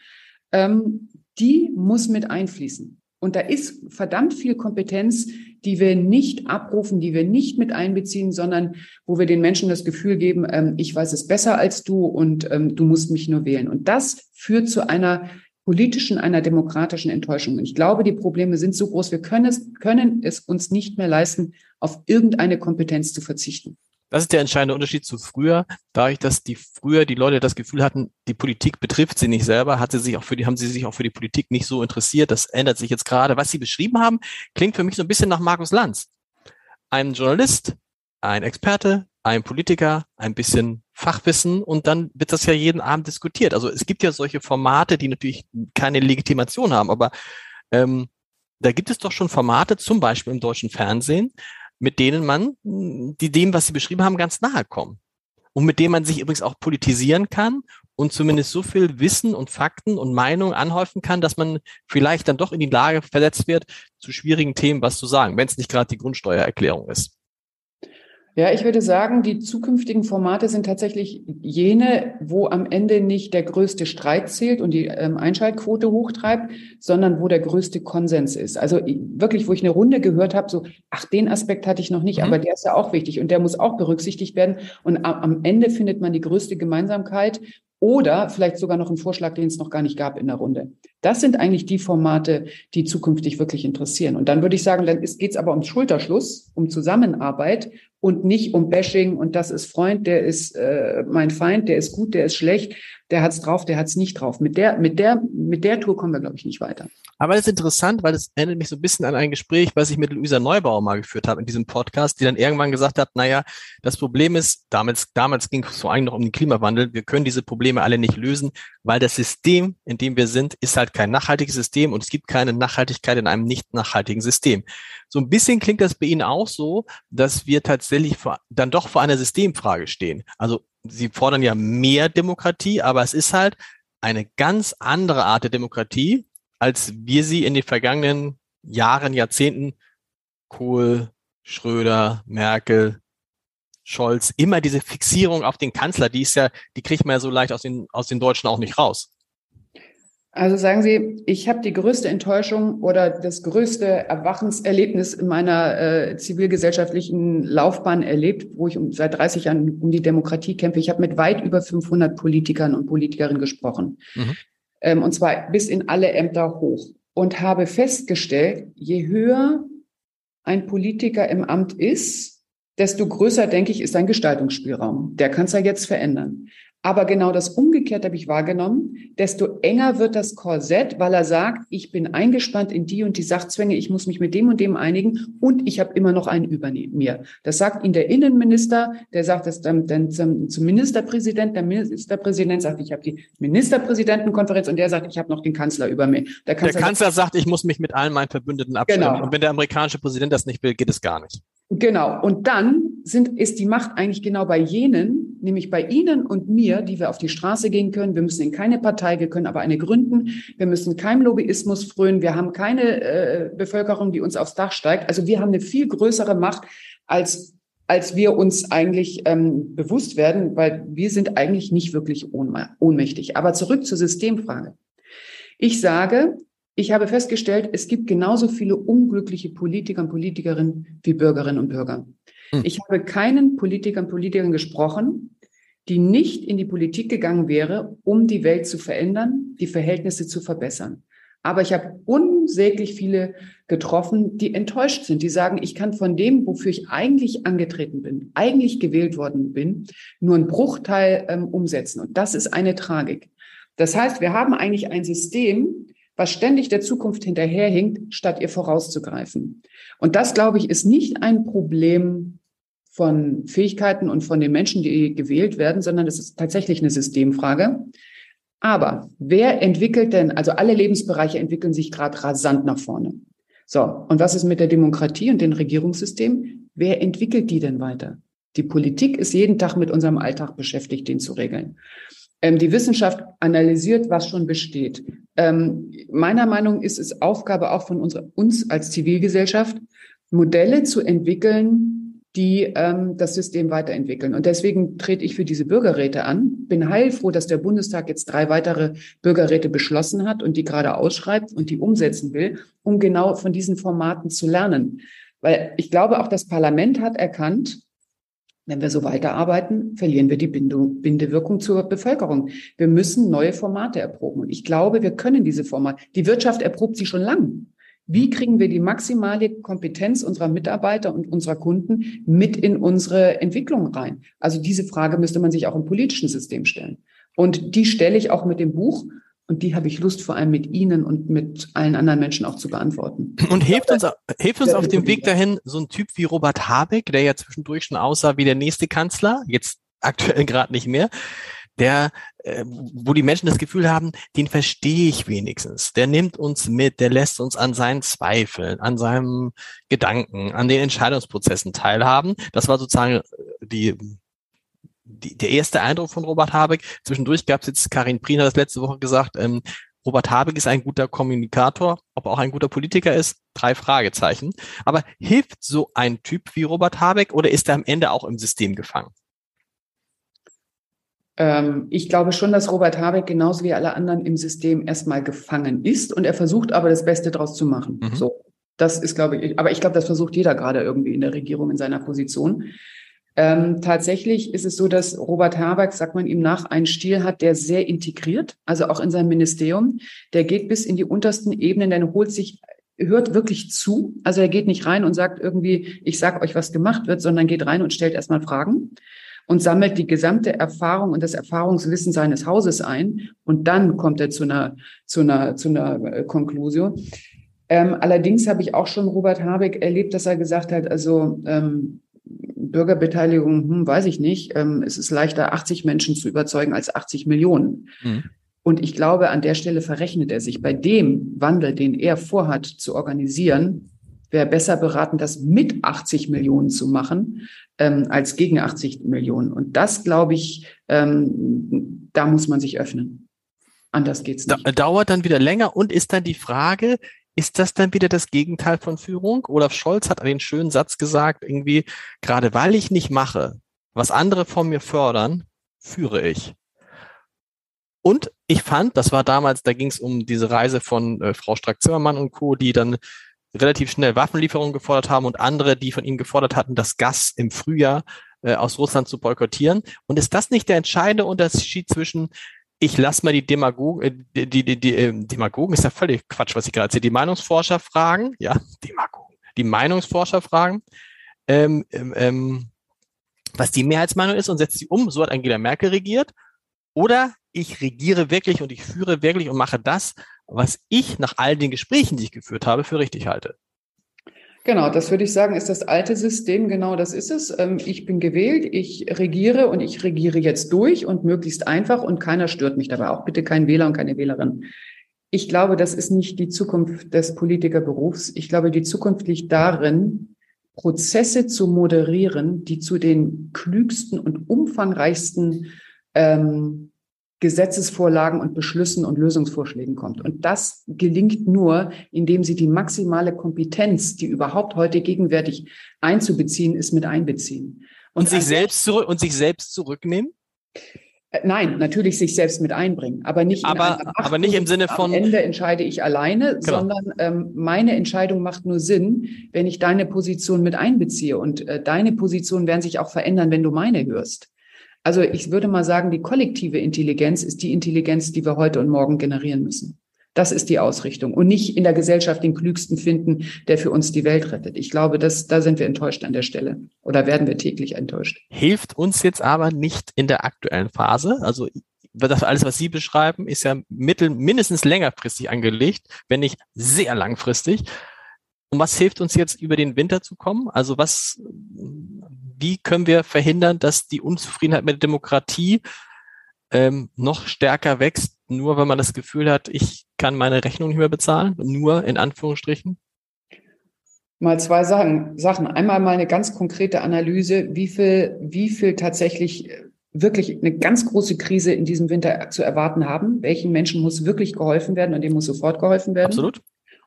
Ähm, die muss mit einfließen. Und da ist verdammt viel Kompetenz, die wir nicht abrufen, die wir nicht mit einbeziehen, sondern wo wir den Menschen das Gefühl geben, ähm, ich weiß es besser als du und ähm, du musst mich nur wählen. Und das führt zu einer politischen, einer demokratischen Enttäuschung. Und ich glaube, die Probleme sind so groß, wir können es, können es uns nicht mehr leisten, auf irgendeine Kompetenz zu verzichten. Das ist der entscheidende Unterschied zu früher. Dadurch, dass die früher die Leute das Gefühl hatten, die Politik betrifft sie nicht selber, hat sie sich auch für die, haben sie sich auch für die Politik nicht so interessiert. Das ändert sich jetzt gerade. Was Sie beschrieben haben, klingt für mich so ein bisschen nach Markus Lanz. Ein Journalist, ein Experte, ein Politiker, ein bisschen Fachwissen und dann wird das ja jeden Abend diskutiert. Also es gibt ja solche Formate, die natürlich keine Legitimation haben, aber ähm, da gibt es doch schon Formate, zum Beispiel im deutschen Fernsehen, mit denen man, die dem, was Sie beschrieben haben, ganz nahe kommen. Und mit denen man sich übrigens auch politisieren kann und zumindest so viel Wissen und Fakten und Meinungen anhäufen kann, dass man vielleicht dann doch in die Lage versetzt wird, zu schwierigen Themen was zu sagen, wenn es nicht gerade die Grundsteuererklärung ist. Ja, ich würde sagen, die zukünftigen Formate sind tatsächlich jene, wo am Ende nicht der größte Streit zählt und die ähm, Einschaltquote hochtreibt, sondern wo der größte Konsens ist. Also wirklich, wo ich eine Runde gehört habe, so, ach, den Aspekt hatte ich noch nicht, mhm. aber der ist ja auch wichtig und der muss auch berücksichtigt werden. Und am Ende findet man die größte Gemeinsamkeit oder vielleicht sogar noch einen Vorschlag, den es noch gar nicht gab in der Runde. Das sind eigentlich die Formate, die zukünftig wirklich interessieren. Und dann würde ich sagen, dann geht es aber um Schulterschluss, um Zusammenarbeit und nicht um Bashing und das ist Freund, der ist äh, mein Feind, der ist gut, der ist schlecht, der hat's drauf, der hat's nicht drauf. Mit der, mit der, mit der Tour kommen wir, glaube ich, nicht weiter. Aber das ist interessant, weil es erinnert mich so ein bisschen an ein Gespräch, was ich mit Luisa Neubauer mal geführt habe in diesem Podcast, die dann irgendwann gesagt hat, naja, das Problem ist, damals, damals ging es vor allem noch um den Klimawandel, wir können diese Probleme alle nicht lösen, weil das System, in dem wir sind, ist halt kein nachhaltiges System und es gibt keine Nachhaltigkeit in einem nicht nachhaltigen System. So ein bisschen klingt das bei Ihnen auch so, dass wir tatsächlich vor, dann doch vor einer Systemfrage stehen. Also Sie fordern ja mehr Demokratie, aber es ist halt eine ganz andere Art der Demokratie, als wir sie in den vergangenen Jahren, Jahrzehnten, Kohl, Schröder, Merkel, Scholz, immer diese Fixierung auf den Kanzler, die ist ja, die kriegt man ja so leicht aus den, aus den Deutschen auch nicht raus. Also sagen Sie, ich habe die größte Enttäuschung oder das größte Erwachenserlebnis in meiner äh, zivilgesellschaftlichen Laufbahn erlebt, wo ich um, seit 30 Jahren um die Demokratie kämpfe. Ich habe mit weit über 500 Politikern und Politikerinnen gesprochen. Mhm. Ähm, und zwar bis in alle Ämter hoch. Und habe festgestellt, je höher ein Politiker im Amt ist, desto größer, denke ich, ist sein Gestaltungsspielraum. Der kann es ja jetzt verändern. Aber genau das Umgekehrte habe ich wahrgenommen. Desto enger wird das Korsett, weil er sagt, ich bin eingespannt in die und die Sachzwänge, ich muss mich mit dem und dem einigen und ich habe immer noch einen über mir. Das sagt ihn der Innenminister, der sagt das dann, dann zum, zum Ministerpräsident. Der Ministerpräsident sagt, ich habe die Ministerpräsidentenkonferenz und der sagt, ich habe noch den Kanzler über mir. Der Kanzler, der Kanzler sagt, ich muss mich mit allen meinen Verbündeten abstimmen. Genau. Und wenn der amerikanische Präsident das nicht will, geht es gar nicht. Genau. Und dann sind, ist die Macht eigentlich genau bei jenen, nämlich bei Ihnen und mir, die wir auf die Straße gehen können. Wir müssen in keine Partei, wir können aber eine gründen. Wir müssen keinem Lobbyismus frönen. Wir haben keine äh, Bevölkerung, die uns aufs Dach steigt. Also wir haben eine viel größere Macht, als als wir uns eigentlich ähm, bewusst werden, weil wir sind eigentlich nicht wirklich ohnmächtig. Aber zurück zur Systemfrage. Ich sage, ich habe festgestellt, es gibt genauso viele unglückliche Politiker und Politikerinnen wie Bürgerinnen und Bürger. Hm. Ich habe keinen Politiker und Politikern gesprochen, die nicht in die Politik gegangen wäre, um die Welt zu verändern, die Verhältnisse zu verbessern. Aber ich habe unsäglich viele getroffen, die enttäuscht sind, die sagen, ich kann von dem, wofür ich eigentlich angetreten bin, eigentlich gewählt worden bin, nur einen Bruchteil ähm, umsetzen. Und das ist eine Tragik. Das heißt, wir haben eigentlich ein System, was ständig der Zukunft hinterherhinkt, statt ihr vorauszugreifen. Und das, glaube ich, ist nicht ein Problem von Fähigkeiten und von den Menschen, die gewählt werden, sondern es ist tatsächlich eine Systemfrage. Aber wer entwickelt denn, also alle Lebensbereiche entwickeln sich gerade rasant nach vorne. So, und was ist mit der Demokratie und den Regierungssystemen? Wer entwickelt die denn weiter? Die Politik ist jeden Tag mit unserem Alltag beschäftigt, den zu regeln. Ähm, die Wissenschaft analysiert, was schon besteht. Ähm, meiner Meinung ist es Aufgabe auch von unserer, uns als Zivilgesellschaft, Modelle zu entwickeln, die ähm, das System weiterentwickeln. Und deswegen trete ich für diese Bürgerräte an. Bin heilfroh, dass der Bundestag jetzt drei weitere Bürgerräte beschlossen hat und die gerade ausschreibt und die umsetzen will, um genau von diesen Formaten zu lernen. Weil ich glaube, auch das Parlament hat erkannt, wenn wir so weiterarbeiten, verlieren wir die Bindung, Bindewirkung zur Bevölkerung. Wir müssen neue Formate erproben. Und ich glaube, wir können diese Formate. Die Wirtschaft erprobt sie schon lang. Wie kriegen wir die maximale Kompetenz unserer Mitarbeiter und unserer Kunden mit in unsere Entwicklung rein? Also diese Frage müsste man sich auch im politischen System stellen. Und die stelle ich auch mit dem Buch. Und die habe ich Lust, vor allem mit Ihnen und mit allen anderen Menschen auch zu beantworten. Und hilft uns, hilft uns auf dem Weg dahin so ein Typ wie Robert Habeck, der ja zwischendurch schon aussah wie der nächste Kanzler, jetzt aktuell gerade nicht mehr, der, äh, wo die Menschen das Gefühl haben, den verstehe ich wenigstens. Der nimmt uns mit, der lässt uns an seinen Zweifeln, an seinem Gedanken, an den Entscheidungsprozessen teilhaben. Das war sozusagen die die, der erste Eindruck von Robert Habeck. Zwischendurch gab es jetzt, Karin Prien hat das letzte Woche gesagt, ähm, Robert Habeck ist ein guter Kommunikator, ob er auch ein guter Politiker ist, drei Fragezeichen. Aber hilft so ein Typ wie Robert Habeck oder ist er am Ende auch im System gefangen? Ähm, ich glaube schon, dass Robert Habeck genauso wie alle anderen im System erstmal gefangen ist und er versucht aber das Beste draus zu machen. Mhm. So. Das ist, glaube ich, aber ich glaube, das versucht jeder gerade irgendwie in der Regierung in seiner Position. Ähm, tatsächlich ist es so, dass Robert Habeck, sagt man ihm nach, einen Stil hat, der sehr integriert, also auch in seinem Ministerium. Der geht bis in die untersten Ebenen, der holt sich hört wirklich zu. Also er geht nicht rein und sagt irgendwie, ich sag euch, was gemacht wird, sondern geht rein und stellt erstmal Fragen und sammelt die gesamte Erfahrung und das Erfahrungswissen seines Hauses ein. Und dann kommt er zu einer, zu einer, zu einer äh, Konklusion. Ähm, allerdings habe ich auch schon Robert Habeck erlebt, dass er gesagt hat, also ähm, Bürgerbeteiligung, hm, weiß ich nicht. Ähm, es ist leichter, 80 Menschen zu überzeugen als 80 Millionen. Mhm. Und ich glaube, an der Stelle verrechnet er sich. Bei dem Wandel, den er vorhat zu organisieren, wäre besser beraten, das mit 80 Millionen zu machen, ähm, als gegen 80 Millionen. Und das, glaube ich, ähm, da muss man sich öffnen. Anders geht's nicht. Da, dauert dann wieder länger und ist dann die Frage, ist das dann wieder das Gegenteil von Führung? Olaf Scholz hat einen schönen Satz gesagt, irgendwie, gerade weil ich nicht mache, was andere von mir fördern, führe ich. Und ich fand, das war damals, da ging es um diese Reise von äh, Frau Strack-Zimmermann und Co., die dann relativ schnell Waffenlieferungen gefordert haben und andere, die von ihnen gefordert hatten, das Gas im Frühjahr äh, aus Russland zu boykottieren. Und ist das nicht der entscheidende Unterschied zwischen ich lasse mal die Demagogen, äh, die, die, die, äh, Demagogen ist ja völlig Quatsch, was ich gerade erzähle, die Meinungsforscher fragen, ja, Demagogen, die Meinungsforscher fragen, ähm, ähm, ähm was die Mehrheitsmeinung ist und setzt sie um, so hat Angela Merkel regiert, oder ich regiere wirklich und ich führe wirklich und mache das, was ich nach all den Gesprächen, die ich geführt habe, für richtig halte. Genau, das würde ich sagen, ist das alte System, genau das ist es. Ähm, ich bin gewählt, ich regiere und ich regiere jetzt durch und möglichst einfach und keiner stört mich dabei. Auch bitte kein Wähler und keine Wählerin. Ich glaube, das ist nicht die Zukunft des Politikerberufs. Ich glaube, die Zukunft liegt darin, Prozesse zu moderieren, die zu den klügsten und umfangreichsten ähm, Gesetzesvorlagen und Beschlüssen und Lösungsvorschlägen kommt. Und das gelingt nur, indem sie die maximale Kompetenz, die überhaupt heute gegenwärtig einzubeziehen ist, mit einbeziehen. Und, und sich selbst zurück und sich selbst zurücknehmen? Äh, nein, natürlich sich selbst mit einbringen, aber nicht aber, aber nicht im Sinne von am Ende entscheide ich alleine, genau. sondern ähm, meine Entscheidung macht nur Sinn, wenn ich deine Position mit einbeziehe und äh, deine Position werden sich auch verändern, wenn du meine hörst. Also ich würde mal sagen, die kollektive Intelligenz ist die Intelligenz, die wir heute und morgen generieren müssen. Das ist die Ausrichtung und nicht in der Gesellschaft den Klügsten finden, der für uns die Welt rettet. Ich glaube, dass, da sind wir enttäuscht an der Stelle oder werden wir täglich enttäuscht. Hilft uns jetzt aber nicht in der aktuellen Phase. Also das alles, was Sie beschreiben, ist ja mittel, mindestens längerfristig angelegt, wenn nicht sehr langfristig. Und was hilft uns jetzt über den Winter zu kommen? Also was, wie können wir verhindern, dass die Unzufriedenheit mit der Demokratie ähm, noch stärker wächst, nur weil man das Gefühl hat, ich kann meine Rechnung nicht mehr bezahlen, nur in Anführungsstrichen? Mal zwei Sachen. Sachen. Einmal mal eine ganz konkrete Analyse, wie viel, wie viel tatsächlich äh, wirklich eine ganz große Krise in diesem Winter zu erwarten haben. Welchen Menschen muss wirklich geholfen werden und dem muss sofort geholfen werden? Absolut.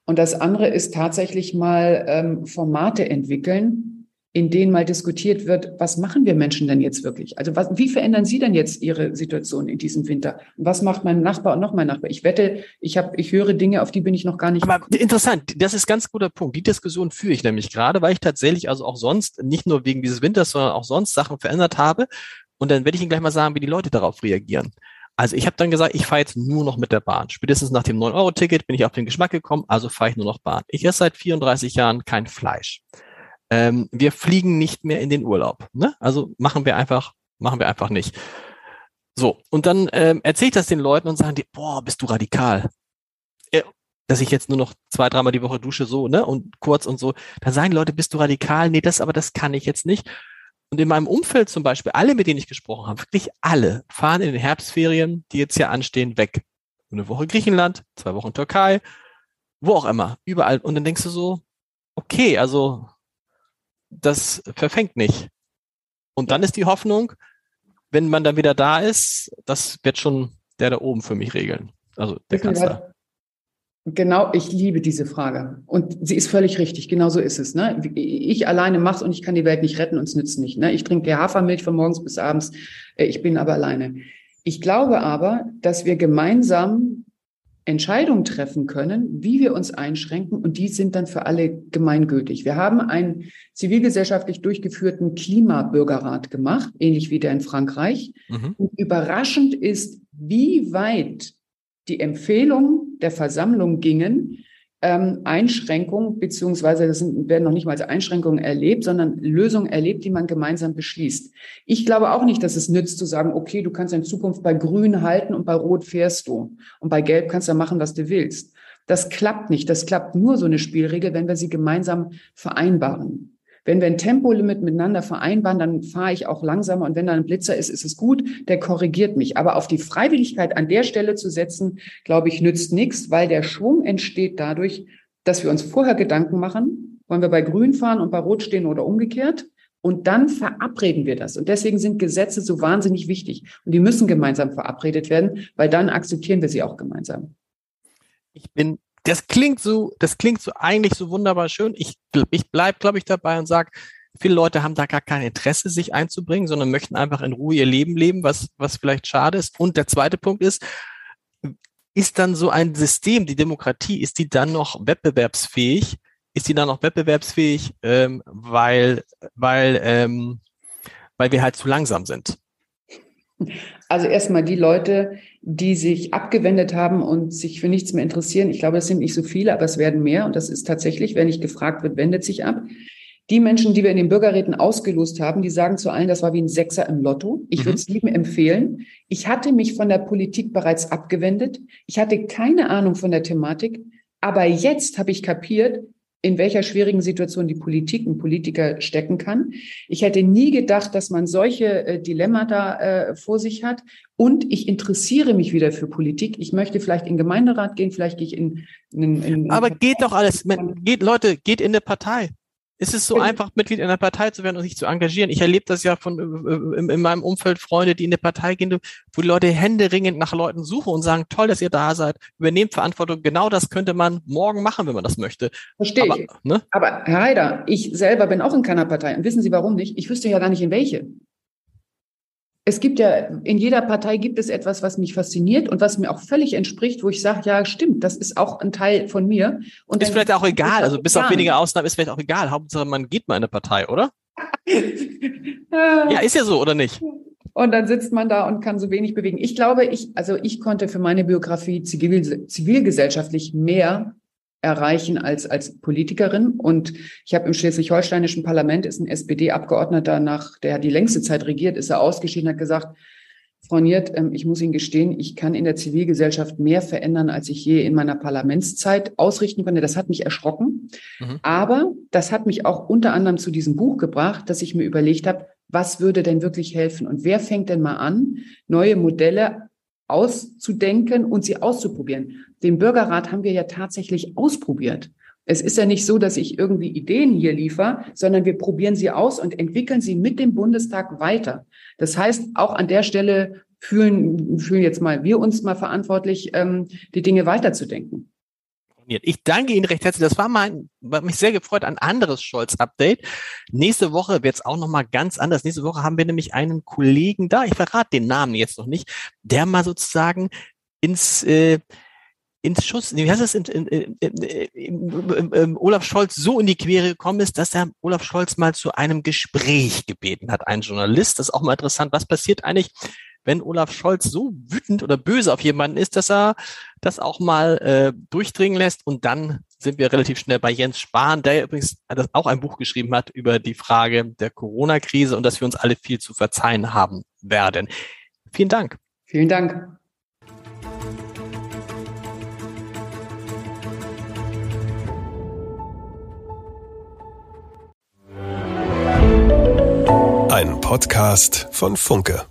Und das andere ist tatsächlich mal ähm, Formate entwickeln, in denen mal diskutiert wird, was machen wir Menschen denn jetzt wirklich? Also was, wie verändern Sie denn jetzt Ihre Situation in diesem Winter? Was macht mein Nachbar und noch mein Nachbar? Ich wette, ich habe, ich höre Dinge, auf die bin ich noch gar nicht. Aber interessant, das ist ganz guter Punkt. Die Diskussion führe ich nämlich gerade, weil ich tatsächlich also auch sonst nicht nur wegen dieses Winters, sondern auch sonst Sachen verändert habe. Und dann werde ich Ihnen gleich mal sagen, wie die Leute darauf reagieren. Also ich habe dann gesagt, ich fahre jetzt nur noch mit der Bahn. Spätestens nach dem 9-Euro-Ticket bin ich auf den Geschmack gekommen, also fahre ich nur noch Bahn. Ich esse seit 34 Jahren kein Fleisch ähm, wir fliegen nicht mehr in den Urlaub. Ne? Also machen wir einfach, machen wir einfach nicht. So, und dann ähm, erzähle ich das den Leuten und sagen die, boah, bist du radikal. Äh, dass ich jetzt nur noch zwei, dreimal die Woche dusche, so, ne? Und kurz und so. Dann sagen Leute, bist du radikal? Nee, das, aber das kann ich jetzt nicht. Und in meinem Umfeld zum Beispiel, alle, mit denen ich gesprochen habe, wirklich alle, fahren in den Herbstferien, die jetzt hier anstehen, weg. Eine Woche Griechenland, zwei Wochen Türkei, wo auch immer, überall. Und dann denkst du so, okay, also das verfängt nicht. Und dann ist die Hoffnung, wenn man dann wieder da ist, das wird schon der da oben für mich regeln. Also der Kanzler. Genau, ich liebe diese Frage. Und sie ist völlig richtig. Genau so ist es. Ne? Ich alleine mache und ich kann die Welt nicht retten und es nützt nicht. Ne? Ich trinke Hafermilch von morgens bis abends. Äh, ich bin aber alleine. Ich glaube aber, dass wir gemeinsam Entscheidungen treffen können, wie wir uns einschränken und die sind dann für alle gemeingültig. Wir haben einen zivilgesellschaftlich durchgeführten Klimabürgerrat gemacht, ähnlich wie der in Frankreich. Mhm. Und überraschend ist, wie weit die Empfehlungen der Versammlung gingen, ähm, Einschränkungen, beziehungsweise das sind, werden noch nicht mal als Einschränkungen erlebt, sondern Lösungen erlebt, die man gemeinsam beschließt. Ich glaube auch nicht, dass es nützt zu sagen, okay, du kannst in Zukunft bei Grün halten und bei Rot fährst du. Und bei Gelb kannst du machen, was du willst. Das klappt nicht. Das klappt nur so eine Spielregel, wenn wir sie gemeinsam vereinbaren. Wenn wir ein Tempolimit miteinander vereinbaren, dann fahre ich auch langsamer. Und wenn da ein Blitzer ist, ist es gut, der korrigiert mich. Aber auf die Freiwilligkeit an der Stelle zu setzen, glaube ich, nützt nichts, weil der Schwung entsteht dadurch, dass wir uns vorher Gedanken machen, wollen wir bei Grün fahren und bei Rot stehen oder umgekehrt. Und dann verabreden wir das. Und deswegen sind Gesetze so wahnsinnig wichtig. Und die müssen gemeinsam verabredet werden, weil dann akzeptieren wir sie auch gemeinsam. Ich bin das klingt so, das klingt so eigentlich so wunderbar schön. Ich, ich bleib, glaube ich, dabei und sage, viele Leute haben da gar kein Interesse, sich einzubringen, sondern möchten einfach in Ruhe ihr Leben leben, was, was vielleicht schade ist. Und der zweite Punkt ist, ist dann so ein System, die Demokratie, ist die dann noch wettbewerbsfähig? Ist die dann noch wettbewerbsfähig, ähm, weil, weil, ähm, weil wir halt zu langsam sind? Also erstmal die Leute, die sich abgewendet haben und sich für nichts mehr interessieren. Ich glaube, es sind nicht so viele, aber es werden mehr. Und das ist tatsächlich, wenn nicht gefragt wird, wendet sich ab. Die Menschen, die wir in den Bürgerräten ausgelost haben, die sagen zu allen, das war wie ein Sechser im Lotto. Ich mhm. würde es lieben empfehlen. Ich hatte mich von der Politik bereits abgewendet. Ich hatte keine Ahnung von der Thematik. Aber jetzt habe ich kapiert, in welcher schwierigen Situation die Politik und Politiker stecken kann. Ich hätte nie gedacht, dass man solche äh, Dilemmata äh, vor sich hat. Und ich interessiere mich wieder für Politik. Ich möchte vielleicht in den Gemeinderat gehen, vielleicht gehe ich in, in, in Aber geht doch alles. Geht, Leute, geht in eine Partei. Ist es so einfach, Mitglied in einer Partei zu werden und sich zu engagieren? Ich erlebe das ja von äh, in, in meinem Umfeld Freunde, die in eine Partei gehen, wo die Leute händeringend nach Leuten suchen und sagen, toll, dass ihr da seid, übernehmt Verantwortung. Genau das könnte man morgen machen, wenn man das möchte. Verstehe Aber, ich. Ne? Aber Herr Heider, ich selber bin auch in keiner Partei. Und wissen Sie warum nicht? Ich wüsste ja gar nicht in welche es gibt ja, in jeder Partei gibt es etwas, was mich fasziniert und was mir auch völlig entspricht, wo ich sage, ja, stimmt, das ist auch ein Teil von mir. Und ist vielleicht auch egal, also bis auf wenige Ausnahmen ist vielleicht auch egal. Hauptsache, man geht mal in eine Partei, oder? ja, ist ja so, oder nicht? Und dann sitzt man da und kann so wenig bewegen. Ich glaube, ich, also ich konnte für meine Biografie zivil, zivilgesellschaftlich mehr erreichen als als Politikerin. Und ich habe im schleswig-holsteinischen Parlament ist ein SPD-Abgeordneter nach, der die längste Zeit regiert, ist er ausgeschieden, hat gesagt, Frau Niert, ähm, ich muss Ihnen gestehen, ich kann in der Zivilgesellschaft mehr verändern, als ich je in meiner Parlamentszeit ausrichten konnte. Das hat mich erschrocken. Mhm. Aber das hat mich auch unter anderem zu diesem Buch gebracht, dass ich mir überlegt habe, was würde denn wirklich helfen? Und wer fängt denn mal an, neue Modelle auszudenken und sie auszuprobieren. Den Bürgerrat haben wir ja tatsächlich ausprobiert. Es ist ja nicht so, dass ich irgendwie Ideen hier liefere, sondern wir probieren sie aus und entwickeln sie mit dem Bundestag weiter. Das heißt, auch an der Stelle fühlen, fühlen jetzt mal wir uns mal verantwortlich, ähm, die Dinge weiterzudenken funktioniert. Ich danke Ihnen recht herzlich. Das war mein, war mich sehr gefreut, ein anderes Scholz-Update. Nächste Woche wird es auch nochmal ganz anders. Nächste Woche haben wir nämlich einen Kollegen da, ich verrate den Namen jetzt noch nicht, der mal sozusagen ins, äh, ins Schuss, wie heißt das, in, in, in, Olaf Scholz so in die Quere gekommen ist, dass er Olaf Scholz mal zu einem Gespräch gebeten hat. Ein Journalist, das ist auch mal interessant, was passiert eigentlich, wenn Olaf Scholz so wütend oder böse auf jemanden ist, dass er das auch mal äh, durchdringen lässt. Und dann sind wir relativ schnell bei Jens Spahn, der übrigens auch ein Buch geschrieben hat über die Frage der Corona-Krise und dass wir uns alle viel zu verzeihen haben werden. Vielen Dank. Vielen Dank. Ein Podcast von Funke.